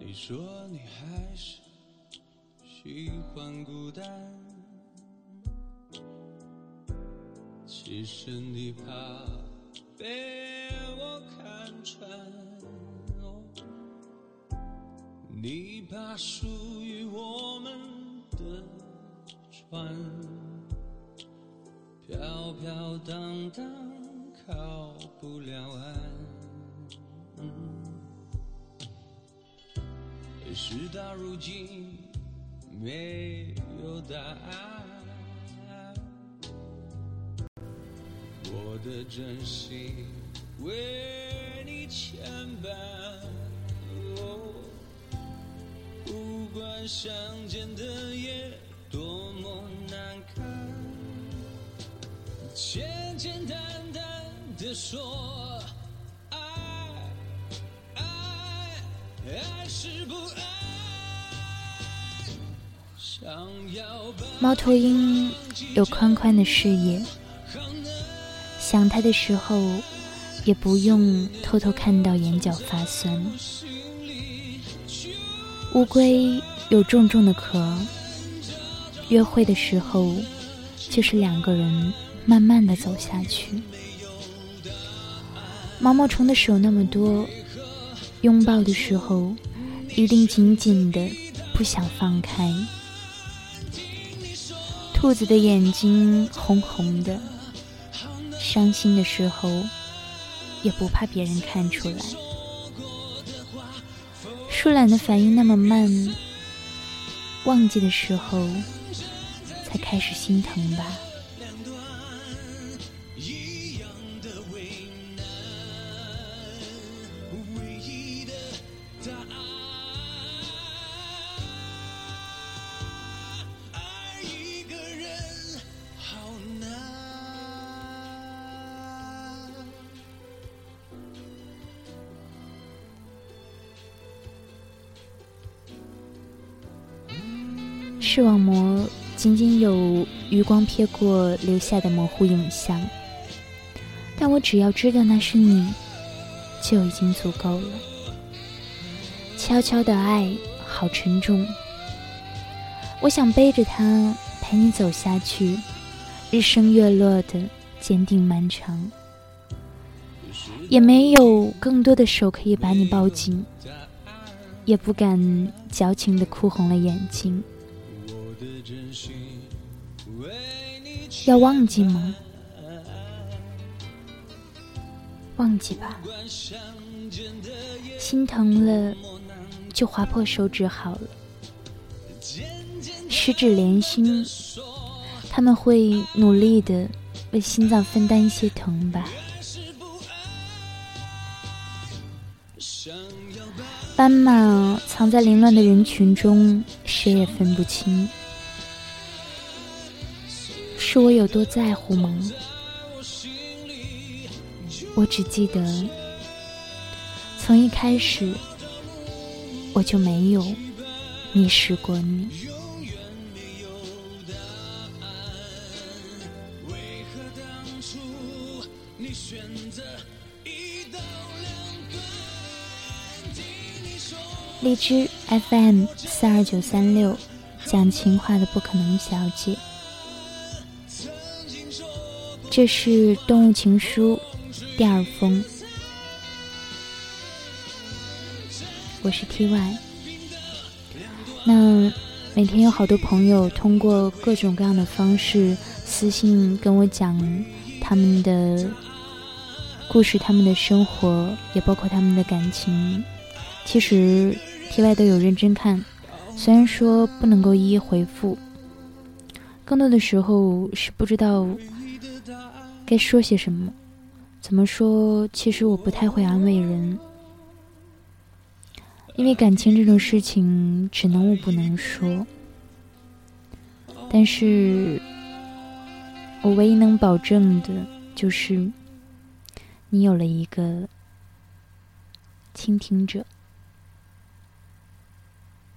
你说你还是喜欢孤单，其实你怕被我看穿，你怕属于我们的船飘飘荡荡靠不了岸。事到如今没有答案，我的真心为你牵绊。不管相见的夜多么难堪，简简单单的说。猫头鹰有宽宽的视野，想它的时候也不用偷偷看到眼角发酸。乌龟有重重的壳，约会的时候就是两个人慢慢的走下去。毛毛虫的手那么多。拥抱的时候，一定紧紧的，不想放开。兔子的眼睛红红的，伤心的时候也不怕别人看出来。树懒的反应那么慢，忘记的时候才开始心疼吧。视网膜仅仅有余光瞥过留下的模糊影像，但我只要知道那是你，就已经足够了。悄悄的爱好沉重，我想背着它陪你走下去，日升月落的坚定漫长。也没有更多的手可以把你抱紧，也不敢矫情的哭红了眼睛。要忘记吗？忘记吧，心疼了就划破手指好了。十指连心，他们会努力的为心脏分担一些疼吧。斑马藏在凌乱的人群中，谁也分不清。是我有多在乎吗？我只记得，从一开始我就没有迷失过你。荔枝 FM 四二九三六，讲情话的不可能小姐。这是《动物情书》第二封，我是 T Y。那每天有好多朋友通过各种各样的方式私信跟我讲他们的故事、他们的生活，也包括他们的感情。其实 T Y 都有认真看，虽然说不能够一一回复，更多的时候是不知道。该说些什么？怎么说？其实我不太会安慰人，因为感情这种事情只能我不能说。但是，我唯一能保证的就是，你有了一个倾听者。